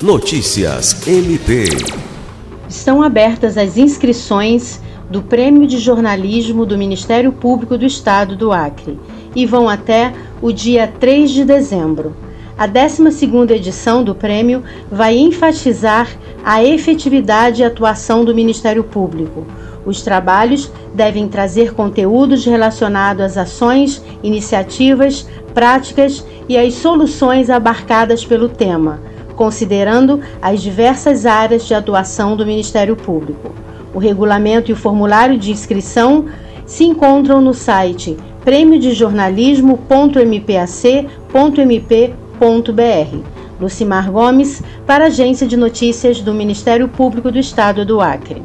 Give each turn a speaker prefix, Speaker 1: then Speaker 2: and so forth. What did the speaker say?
Speaker 1: Notícias MP.
Speaker 2: Estão abertas as inscrições do Prêmio de Jornalismo do Ministério Público do Estado do Acre e vão até o dia 3 de dezembro. A 12ª edição do prêmio vai enfatizar a efetividade e atuação do Ministério Público. Os trabalhos devem trazer conteúdos relacionados às ações, iniciativas, práticas e às soluções abarcadas pelo tema considerando as diversas áreas de atuação do Ministério Público. O regulamento e o formulário de inscrição se encontram no site prêmiodejornalismo.mpac.mp.br. Lucimar Gomes, para a Agência de Notícias do Ministério Público do Estado do Acre.